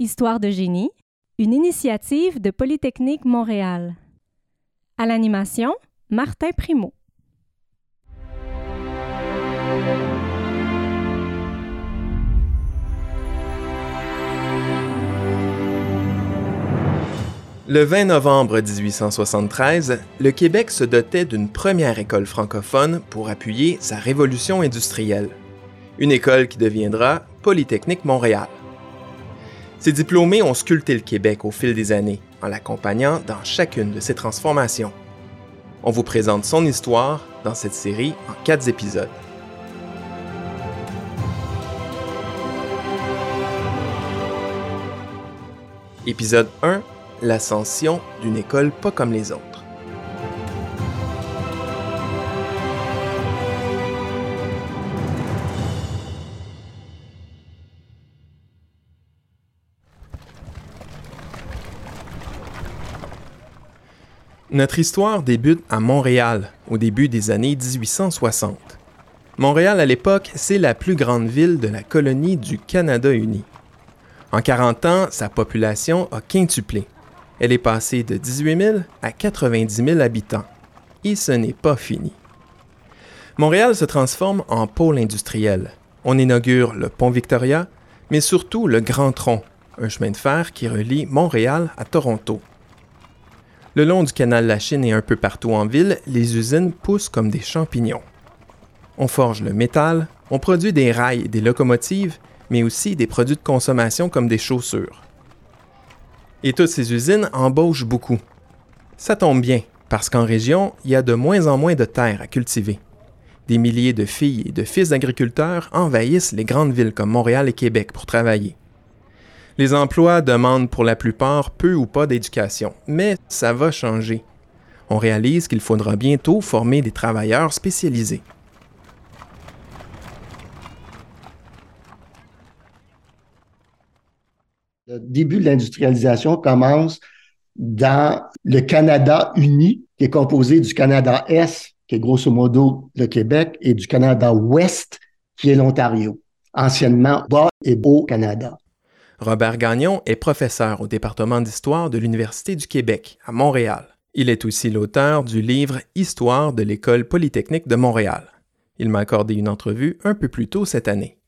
Histoire de génie, une initiative de Polytechnique Montréal. À l'animation, Martin Primo. Le 20 novembre 1873, le Québec se dotait d'une première école francophone pour appuyer sa révolution industrielle. Une école qui deviendra Polytechnique Montréal. Ces diplômés ont sculpté le Québec au fil des années, en l'accompagnant dans chacune de ses transformations. On vous présente son histoire dans cette série en quatre épisodes. Épisode 1 l'ascension d'une école pas comme les autres. Notre histoire débute à Montréal, au début des années 1860. Montréal, à l'époque, c'est la plus grande ville de la colonie du Canada uni. En 40 ans, sa population a quintuplé. Elle est passée de 18 000 à 90 000 habitants. Et ce n'est pas fini. Montréal se transforme en pôle industriel. On inaugure le pont Victoria, mais surtout le Grand Tronc, un chemin de fer qui relie Montréal à Toronto. Le long du canal de la Chine et un peu partout en ville, les usines poussent comme des champignons. On forge le métal, on produit des rails et des locomotives, mais aussi des produits de consommation comme des chaussures. Et toutes ces usines embauchent beaucoup. Ça tombe bien, parce qu'en région, il y a de moins en moins de terres à cultiver. Des milliers de filles et de fils d'agriculteurs envahissent les grandes villes comme Montréal et Québec pour travailler. Les emplois demandent pour la plupart peu ou pas d'éducation, mais ça va changer. On réalise qu'il faudra bientôt former des travailleurs spécialisés. Le début de l'industrialisation commence dans le Canada uni, qui est composé du Canada Est, qui est grosso modo le Québec, et du Canada Ouest, qui est l'Ontario, anciennement Bas et Beau Canada. Robert Gagnon est professeur au département d'histoire de l'Université du Québec, à Montréal. Il est aussi l'auteur du livre Histoire de l'École polytechnique de Montréal. Il m'a accordé une entrevue un peu plus tôt cette année.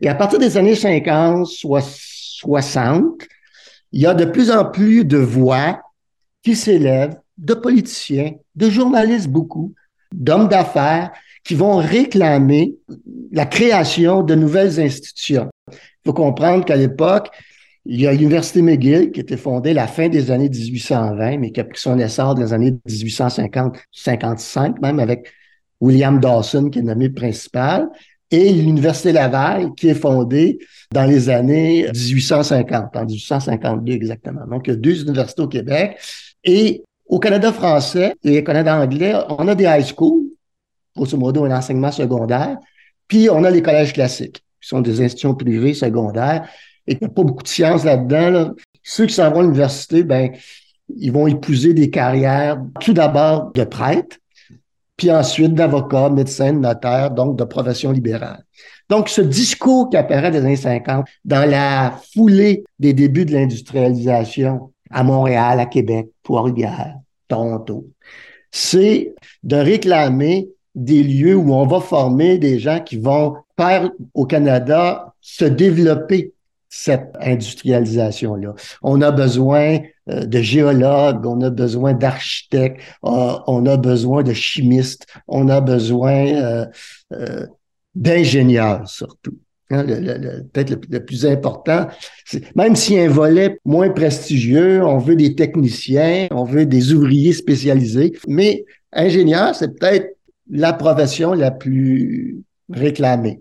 Et à partir des années 50, 60, il y a de plus en plus de voix qui s'élèvent, de politiciens, de journalistes beaucoup, d'hommes d'affaires, qui vont réclamer la création de nouvelles institutions. Il faut comprendre qu'à l'époque, il y a l'Université McGill qui était fondée à la fin des années 1820, mais qui a pris son essor dans les années 1850-55, même avec William Dawson qui est nommé principal et l'Université Laval, qui est fondée dans les années 1850, en 1852 exactement. Donc, il y a deux universités au Québec. Et au Canada français et au Canada anglais, on a des high schools, grosso modo un enseignement secondaire, puis on a les collèges classiques, qui sont des institutions privées secondaires, et il n'y a pas beaucoup de sciences là-dedans. Ceux qui s'en vont à l'université, ben, ils vont épouser des carrières, tout d'abord de prêtres, puis ensuite d'avocat, médecin, notaire, donc de profession libérale. Donc, ce discours qui apparaît des années 50 dans la foulée des débuts de l'industrialisation à Montréal, à Québec, Trois-Rivières, Toronto, c'est de réclamer des lieux où on va former des gens qui vont faire au Canada se développer cette industrialisation-là. On a besoin euh, de géologues, on a besoin d'architectes, euh, on a besoin de chimistes, on a besoin euh, d'ingénieurs surtout. Hein, peut-être le, plus important, même s'il y a un volet moins prestigieux, on veut des techniciens, on veut des ouvriers spécialisés, mais ingénieur, c'est peut-être la profession la plus réclamée.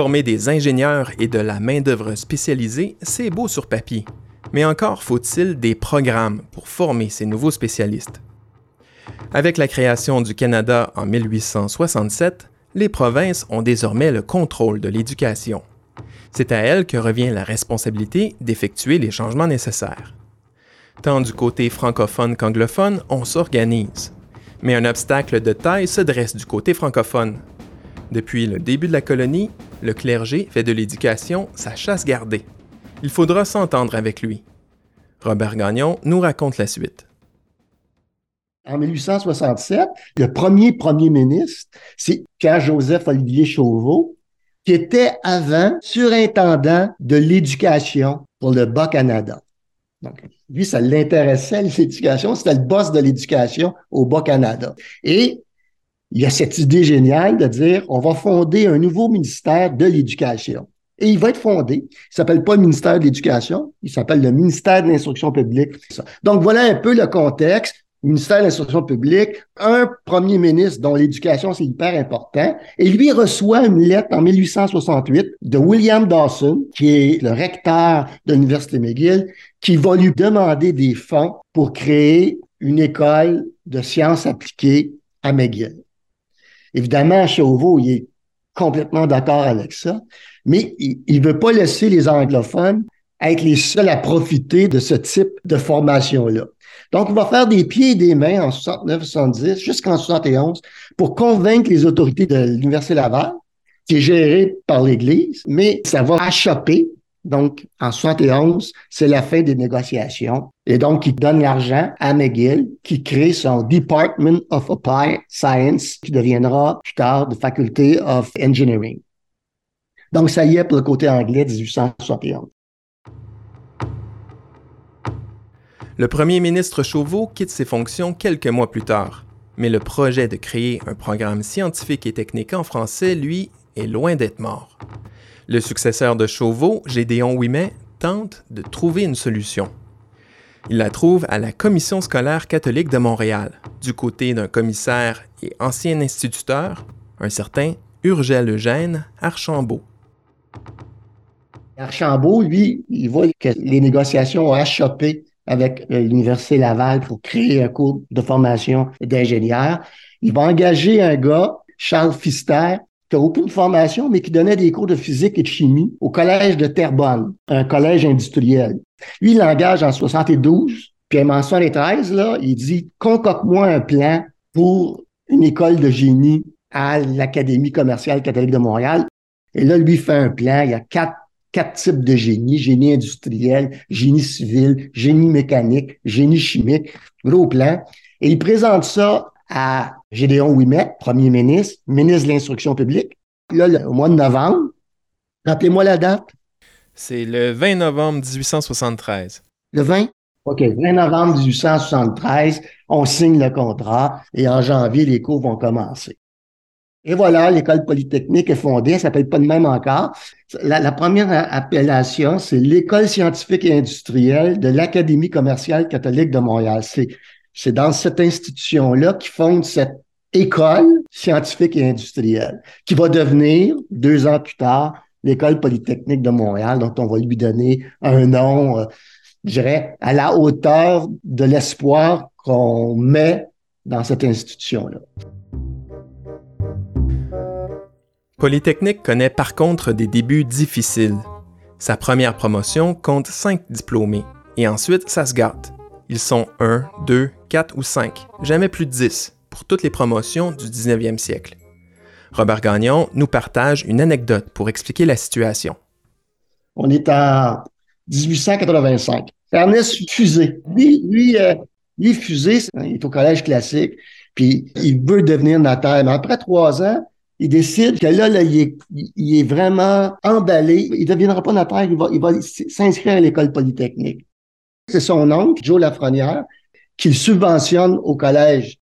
Former des ingénieurs et de la main-d'œuvre spécialisée, c'est beau sur papier, mais encore faut-il des programmes pour former ces nouveaux spécialistes. Avec la création du Canada en 1867, les provinces ont désormais le contrôle de l'éducation. C'est à elles que revient la responsabilité d'effectuer les changements nécessaires. Tant du côté francophone qu'anglophone, on s'organise. Mais un obstacle de taille se dresse du côté francophone, Depuis le début de la colonie, le clergé fait de l'éducation sa chasse gardée. Il faudra s'entendre avec lui. Robert Gagnon nous raconte la suite. En 1867, le premier premier ministre, c'est Pierre-Joseph Olivier Chauveau, qui était avant surintendant de l'éducation pour le Bas-Canada. Donc, lui, ça l'intéressait, l'éducation. C'était le boss de l'éducation au Bas-Canada. Et il y a cette idée géniale de dire, on va fonder un nouveau ministère de l'éducation. Et il va être fondé. Il s'appelle pas le ministère de l'Éducation, il s'appelle le ministère de l'Instruction publique. Donc, voilà un peu le contexte ministère de l'Instruction publique, un premier ministre dont l'éducation, c'est hyper important, et lui reçoit une lettre en 1868 de William Dawson, qui est le recteur de l'Université McGill, qui va lui demander des fonds pour créer une école de sciences appliquées à McGill. Évidemment, Chauveau, il est complètement d'accord avec ça, mais il ne veut pas laisser les anglophones être les seuls à profiter de ce type de formation-là. Donc, on va faire des pieds et des mains en 69, 70, jusqu'en 71 pour convaincre les autorités de l'Université Laval, qui est gérée par l'Église, mais ça va achoper. Donc, en 71, c'est la fin des négociations. Et donc, il donne l'argent à McGill, qui crée son Department of Applied Science, qui deviendra plus tard de Faculty of Engineering. Donc, ça y est pour le côté anglais, 1871. Le premier ministre Chauveau quitte ses fonctions quelques mois plus tard, mais le projet de créer un programme scientifique et technique en français, lui, est loin d'être mort. Le successeur de Chauveau, Gédéon Ouimet, tente de trouver une solution. Il la trouve à la Commission scolaire catholique de Montréal, du côté d'un commissaire et ancien instituteur, un certain Urgel Eugène Archambault. Archambault, lui, il voit que les négociations ont achoppé avec euh, l'Université Laval pour créer un cours de formation d'ingénieur. Il va engager un gars, Charles Fister, qui n'a aucune formation, mais qui donnait des cours de physique et de chimie au collège de Terrebonne, un collège industriel. Lui, il l'engage en 72, puis en 73, là, il dit, concocte-moi un plan pour une école de génie à l'Académie commerciale catholique de Montréal. Et là, lui fait un plan. Il y a quatre quatre types de génie, génie industriel, génie civil, génie mécanique, génie chimique, gros plan. Et il présente ça à Gédéon Ouimet, premier ministre, ministre de l'Instruction publique, là, au mois de novembre. Rappelez-moi la date. C'est le 20 novembre 1873. Le 20? OK, 20 novembre 1873, on signe le contrat et en janvier, les cours vont commencer. Et voilà, l'école polytechnique est fondée, elle s'appelle pas de même encore. La, première appellation, c'est l'école scientifique et industrielle de l'Académie commerciale catholique de Montréal. C'est, c'est dans cette institution-là qui fonde cette école scientifique et industrielle, qui va devenir, deux ans plus tard, l'école polytechnique de Montréal, dont on va lui donner un nom, euh, je dirais, à la hauteur de l'espoir qu'on met dans cette institution-là. Polytechnique connaît par contre des débuts difficiles. Sa première promotion compte 5 diplômés, et ensuite ça se gâte. Ils sont 1, 2, 4 ou 5, jamais plus de 10, pour toutes les promotions du 19e siècle. Robert Gagnon nous partage une anecdote pour expliquer la situation. On est en 1885. Ernest Fusé. Lui, lui, euh, lui Fusé, il est au collège classique, puis il veut devenir notaire. Mais après trois ans, il décide que là, là il, est, vraiment emballé. Il ne deviendra pas notaire, il va, il va s'inscrire à l'école polytechnique. C'est son oncle, Joe Lafrenière, qui le subventionne au collège.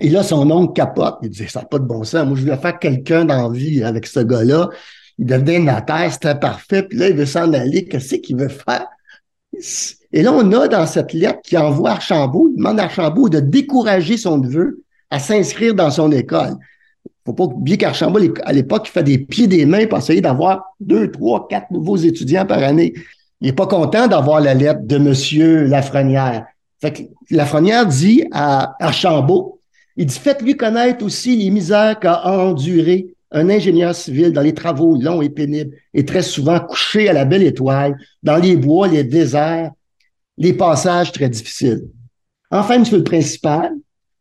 Et là, son oncle capote. Il dit, ça n'a pas de bon sens. Moi, je voulais faire quelqu'un d'envie avec ce gars-là. Il devenait notaire, c'était parfait. Puis là, il veut s'en aller. Qu'est-ce qu'il veut faire? Et là, on a dans cette lettre qui envoie Archambault, il demande à Archambault de décourager son neveu à s'inscrire dans son école faut pas oublier qu'Archambault, à l'époque, il fait des pieds des mains pour essayer d'avoir deux, trois, quatre nouveaux étudiants par année. Il n'est pas content d'avoir la lettre de M. Lafrenière. Fait que Lafrenière dit à Archambault, il dit, faites-lui connaître aussi les misères qu'a enduré un ingénieur civil dans les travaux longs et pénibles et très souvent couché à la belle étoile, dans les bois, les déserts, les passages très difficiles. Enfin, monsieur le principal,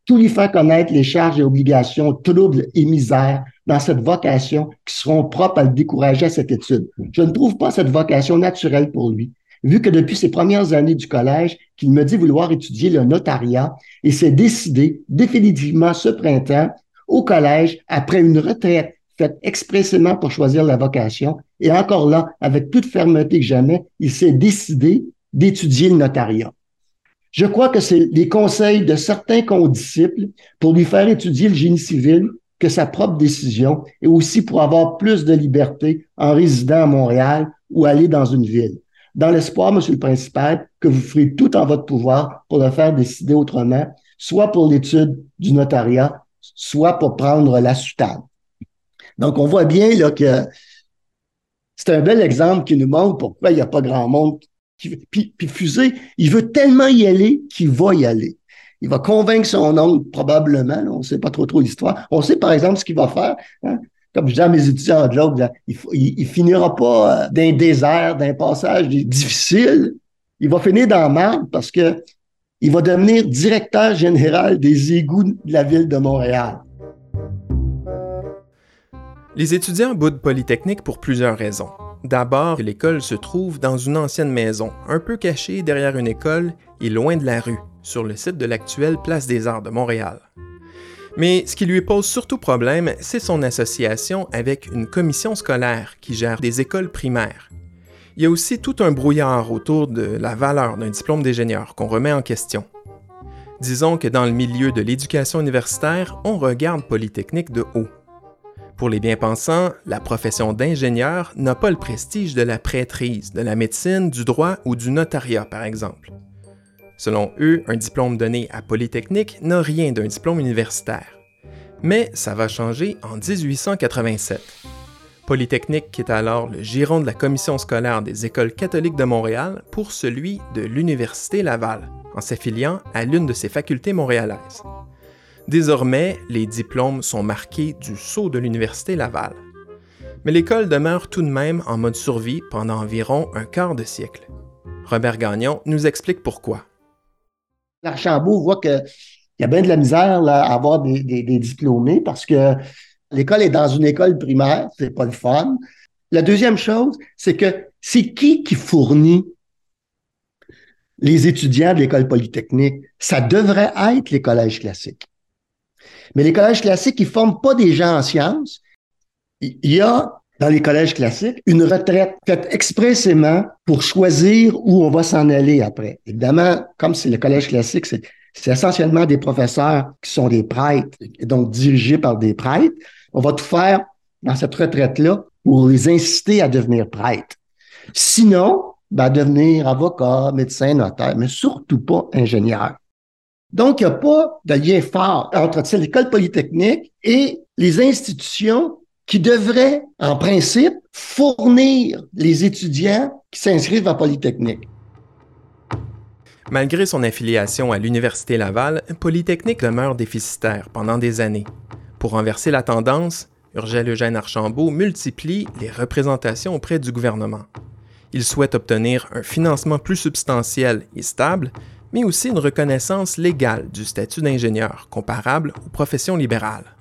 tout lui faire connaître les charges et obligations, troubles et misères dans cette vocation qui seront propres à le décourager à cette étude. Je ne trouve pas cette vocation naturelle pour lui, vu que depuis ses premières années du collège, qu'il me dit vouloir étudier le notariat et s'est décidé définitivement ce printemps au collège après une retraite faite expressément pour choisir la vocation. Et encore là, avec toute fermeté que jamais, il s'est décidé d'étudier le notariat. Je crois que c'est les conseils de certains condisciples pour lui faire étudier le génie civil que sa propre décision et aussi pour avoir plus de liberté en résidant à Montréal ou aller dans une ville. Dans l'espoir, Monsieur le Principal, que vous ferez tout en votre pouvoir pour le faire décider autrement, soit pour l'étude du notariat, soit pour prendre la soutane. Donc, on voit bien là, que c'est un bel exemple qui nous montre pourquoi il n'y a pas grand monde puis, puis Fusée, il veut tellement y aller qu'il va y aller. Il va convaincre son oncle, probablement. on ne sait pas trop trop l'histoire. On sait, par exemple, ce qu'il va faire. Hein. Comme je dis à mes étudiants de l'autre, il, finira pas euh, d'un désert, d'un passage difficile. Il va finir dans le parce que il va devenir directeur général des égouts de la ville de Montréal. Les étudiants boudent Polytechnique pour plusieurs raisons. D'abord, l'école se trouve dans une ancienne maison, un peu cachée derrière une école et loin de la rue, sur le site de l'actuelle Place des Arts de Montréal. Mais ce qui lui pose surtout problème, c'est son association avec une commission scolaire qui gère des écoles primaires. Il y a aussi tout un brouillard autour de la valeur d'un diplôme d'ingénieur qu'on remet en question. Disons que dans le milieu de l'éducation universitaire, on regarde Polytechnique de haut. Pour les bien-pensants, la profession d'ingénieur n'a pas le prestige de la prêtrise, de la médecine, du droit ou du notariat, par exemple. Selon eux, un diplôme donné à Polytechnique n'a rien d'un diplôme universitaire. Mais ça va changer en 1887. Polytechnique quitte alors le giron de la commission scolaire des écoles catholiques de Montréal pour celui de l'Université Laval, en s'affiliant à l'une de ses facultés montréalaises. Désormais, les diplômes sont marqués du sceau de l'Université Laval. Mais l'école demeure tout de même en mode survie pendant environ un quart de siècle. Robert Gagnon nous explique pourquoi. L'Archambault voit qu'il y a bien de la misère à avoir des, diplômés parce que l'école est dans une école primaire, c'est pas le fun. La deuxième chose, c'est que c'est qui qui fournit les étudiants de l'école polytechnique? Ça devrait être les collèges classiques. Mais les collèges classiques, ils forment pas des gens en sciences. Il y a dans les collèges classiques une retraite faite expressément pour choisir où on va s'en aller après. Évidemment, comme c'est le collège classique, c'est, essentiellement des professeurs qui sont des prêtres, donc dirigés par des prêtres. On va tout faire dans cette retraite-là pour les inciter à devenir prêtres. Sinon, ben, devenir avocat, médecin, notaire, mais surtout pas ingénieur. Donc, il n'y a pas de lien fort entre l'école polytechnique et les institutions qui devraient, en principe, fournir les étudiants qui s'inscrivent à Polytechnique. Malgré son affiliation à l'Université Laval, Polytechnique demeure déficitaire pendant des années. Pour renverser la tendance, Urgel Eugène Archambault multiplie les représentations auprès du gouvernement. Il souhaite obtenir un financement plus substantiel et stable, mais aussi une reconnaissance légale du statut d'ingénieur comparable aux professions libérales.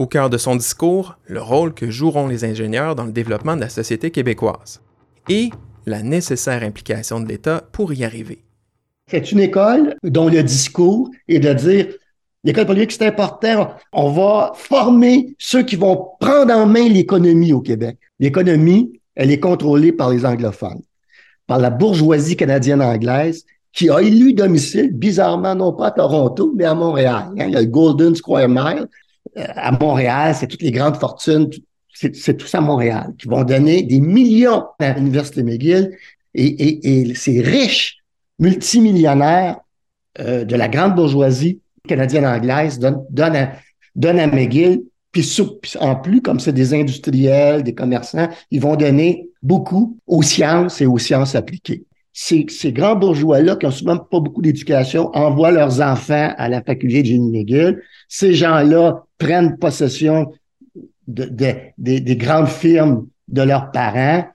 Au cœur de son discours, le rôle que joueront les ingénieurs dans le développement de la société québécoise et la nécessaire implication de l'État pour y arriver. C'est une école dont le discours est de dire l'école politique, c'est important, on va former ceux qui vont prendre en main l'économie au Québec. L'économie, elle est contrôlée par les anglophones, par la bourgeoisie canadienne-anglaise qui a élu domicile, bizarrement, non pas à Toronto, mais à Montréal. Hein. Le Golden Square Mile. Euh, à Montréal, c'est toutes les grandes fortunes, c'est tout ça à Montréal, qui vont donner des millions à l'Université McGill. Et, ces riches multimillionnaires euh, de la grande bourgeoisie canadienne-anglaise donnent, à, à McGill puis, en plus, comme c'est des industriels, des commerçants, ils vont donner beaucoup aux sciences et aux sciences appliquées ces, grands bourgeois-là, qui ont souvent pas beaucoup d'éducation, envoient leurs enfants à la faculté de génie. Ces gens-là prennent possession des grandes firmes de leurs parents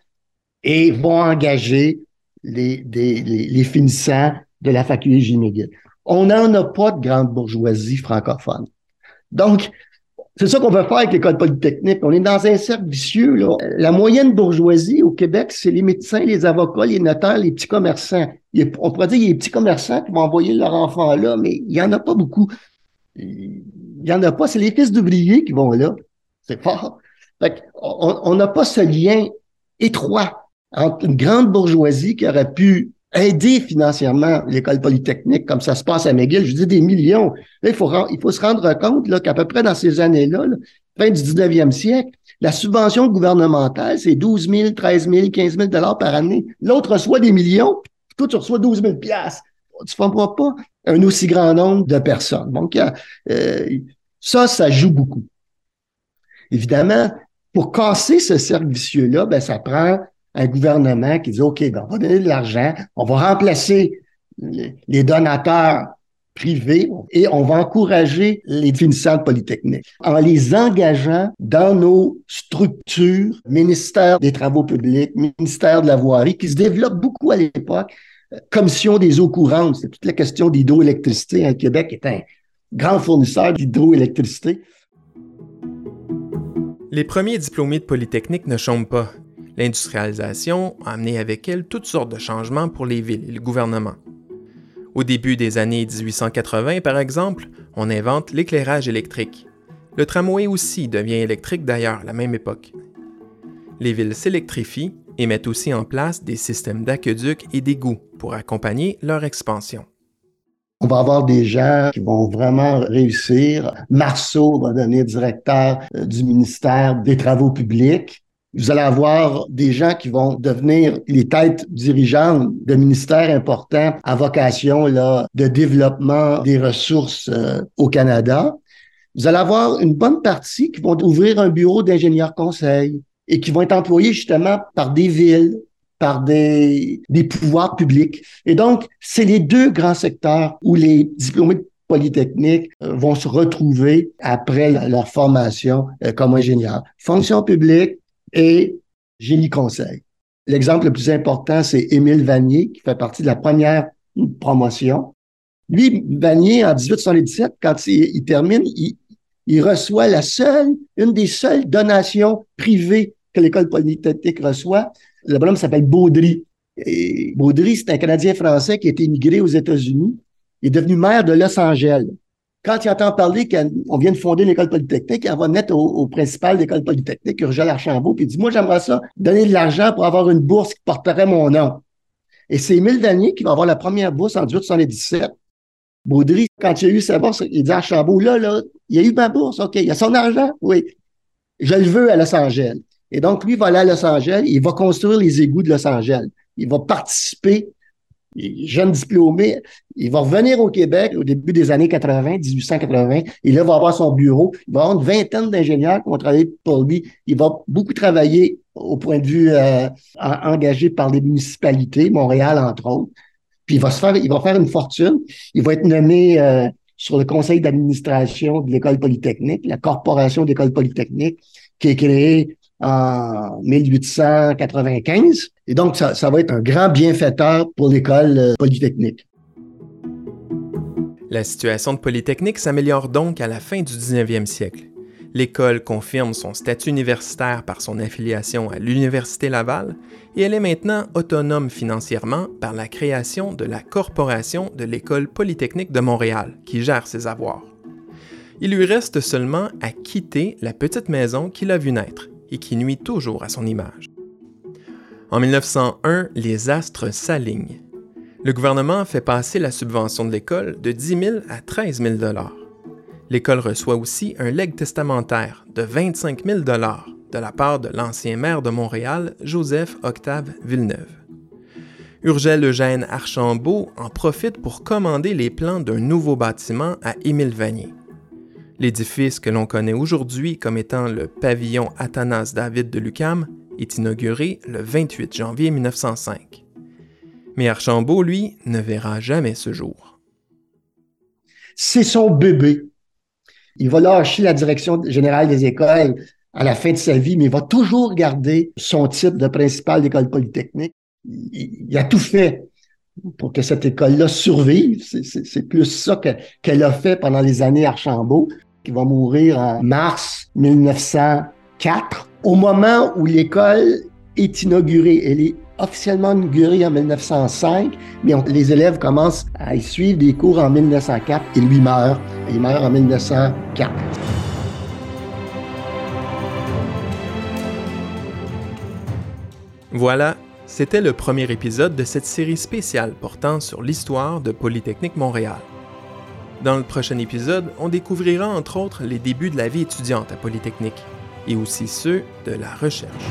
et vont engager les, les, finissants de la faculté de. On n'en a pas de grande bourgeoisie francophone. Donc, C'est ça qu'on veut faire avec l'école polytechnique. On est dans un cercle vicieux. Là. La moyenne bourgeoisie au Québec, c'est les médecins, les avocats, les notaires, les petits commerçants. on pourrait dire qu'il y a des petits commerçants qui vont envoyer leur enfant là, mais il n'y en a pas beaucoup. Il n'y en a pas. C'est les fils d'ouvriers qui vont là. C'est fort. Fait on n'a pas ce lien étroit entre une grande bourgeoisie qui aurait pu aider financièrement l'école polytechnique comme ça se passe à McGill. Je dis des millions. Il faut, il faut se rendre compte là, qu'à peu près dans ces années-là, fin du 19e siècle, la subvention gouvernementale, c'est 12 000, 13 000, 15 000 dollars par année. L'autre reçoit des millions, puis toi, tu reçois 12 000 piastres. Tu ne formeras pas un aussi grand nombre de personnes. Donc, euh, ça, ça joue beaucoup. Évidemment, pour casser ce cercle vicieux-là, ben, ça prend un gouvernement qui dit, OK, ben, on va donner de l'argent, on va remplacer les donateurs privés et on va encourager les finissants de Polytechnique en les engageant dans nos structures, ministère des Travaux publics, ministère de la Voirie, qui se développent beaucoup à l'époque, commission des eaux courantes, c'est toute la question d'hydroélectricité. Le Québec est un grand fournisseur d'hydroélectricité. Les premiers diplômés de Polytechnique ne chôment pas. L'industrialisation a amené avec elle toutes sortes de changements pour les villes et le gouvernement. Au début des années 1880, par exemple, on invente l'éclairage électrique. Le tramway aussi devient électrique d'ailleurs à la même époque. Les villes s'électrifient et mettent aussi en place des systèmes d'aqueducs et d'égouts pour accompagner leur expansion. On va avoir des gens qui vont vraiment réussir. Marceau va devenir directeur euh, du ministère des Travaux publics vous allez avoir des gens qui vont devenir les têtes dirigeantes de ministères importants à vocation là, de développement des ressources euh, au Canada. Vous allez avoir une bonne partie qui vont ouvrir un bureau d'ingénieurs conseil et qui vont être employés justement par des villes, par des, des pouvoirs publics. Et donc, c'est les deux grands secteurs où les diplômés polytechniques euh, vont se retrouver après leur formation euh, comme ingénieur. Fonction publique, et génie conseil. L'exemple le plus important, c'est Émile Vanier, qui fait partie de la première promotion. Lui, Vanier, en 1877, quand il, termine, il, reçoit la seule, une des seules donations privées que l'école polytechnique reçoit. Le bonhomme s'appelle Baudry. Et Baudry, c'est un Canadien français qui a été immigré aux États-Unis. Il est devenu maire de Los Angeles. Quand il entend parler qu'on vient de fonder l'école polytechnique, il va mettre au, principal de l'école polytechnique, Urgel Archambault, puis dit, moi, j'aimerais ça, donner de l'argent pour avoir une bourse qui porterait mon nom. Et c'est Émile Danier qui va avoir la première bourse en 1877. Baudry, quand il a eu sa bourse, il dit à Archambault, là, là, il a eu ma bourse, OK, il a son argent, oui. Je le veux à Los Angeles. Et donc, lui, il va aller à Los Angeles, il va construire les égouts de Los Angeles. Il va participer jeune diplômé, il va revenir au Québec au début des années 80, 1880, et là, il va avoir son bureau. Il va avoir une vingtaine d'ingénieurs qui vont travailler pour lui. Il va beaucoup travailler au point de vue euh, engagé par les municipalités, Montréal, entre autres. Puis il va se faire, il va faire une fortune. Il va être nommé euh, sur le conseil d'administration de l'École polytechnique, la corporation d'école polytechnique, qui est créée en 1895. Et donc, ça, ça va être un grand bienfaiteur pour l'école euh, polytechnique. La situation de Polytechnique s'améliore donc à la fin du 19e siècle. L'école confirme son statut universitaire par son affiliation à l'Université Laval et elle est maintenant autonome financièrement par la création de la Corporation de l'École polytechnique de Montréal qui gère ses avoirs. Il lui reste seulement à quitter la petite maison qu'il a vue naître et qui nuit toujours à son image. En 1901, les astres s'alignent. Le gouvernement fait passer la subvention de l'école de 10 000 à 13 000 L'école reçoit aussi un legs testamentaire de 25 000 de la part de l'ancien maire de Montréal, Joseph Octave Villeneuve. Urgel Eugène Archambault en profite pour commander les plans d'un nouveau bâtiment à Émile Vanier. L'édifice que l'on connaît aujourd'hui comme étant le pavillon Athanas David de Lucam est inauguré le 28 janvier 1905. Mais Archambault, lui, ne verra jamais ce jour. C'est son bébé. Il va lâcher la direction générale des écoles à la fin de sa vie, mais il va toujours garder son titre de principal d'école polytechnique. Il, a tout fait pour que cette école-là survive. C'est plus ça qu'elle a fait pendant les années Archambault. Qui va mourir en mars 1904. Au moment où l'école est inaugurée, elle est officiellement inaugurée en 1905, mais les élèves commencent à y suivre des cours en 1904 et lui meurt. Il meurt en 1904. Voilà, c'était le premier épisode de cette série spéciale portant sur l'histoire de Polytechnique Montréal. Dans le prochain épisode, on découvrira entre autres les débuts de la vie étudiante à Polytechnique et aussi ceux de la recherche.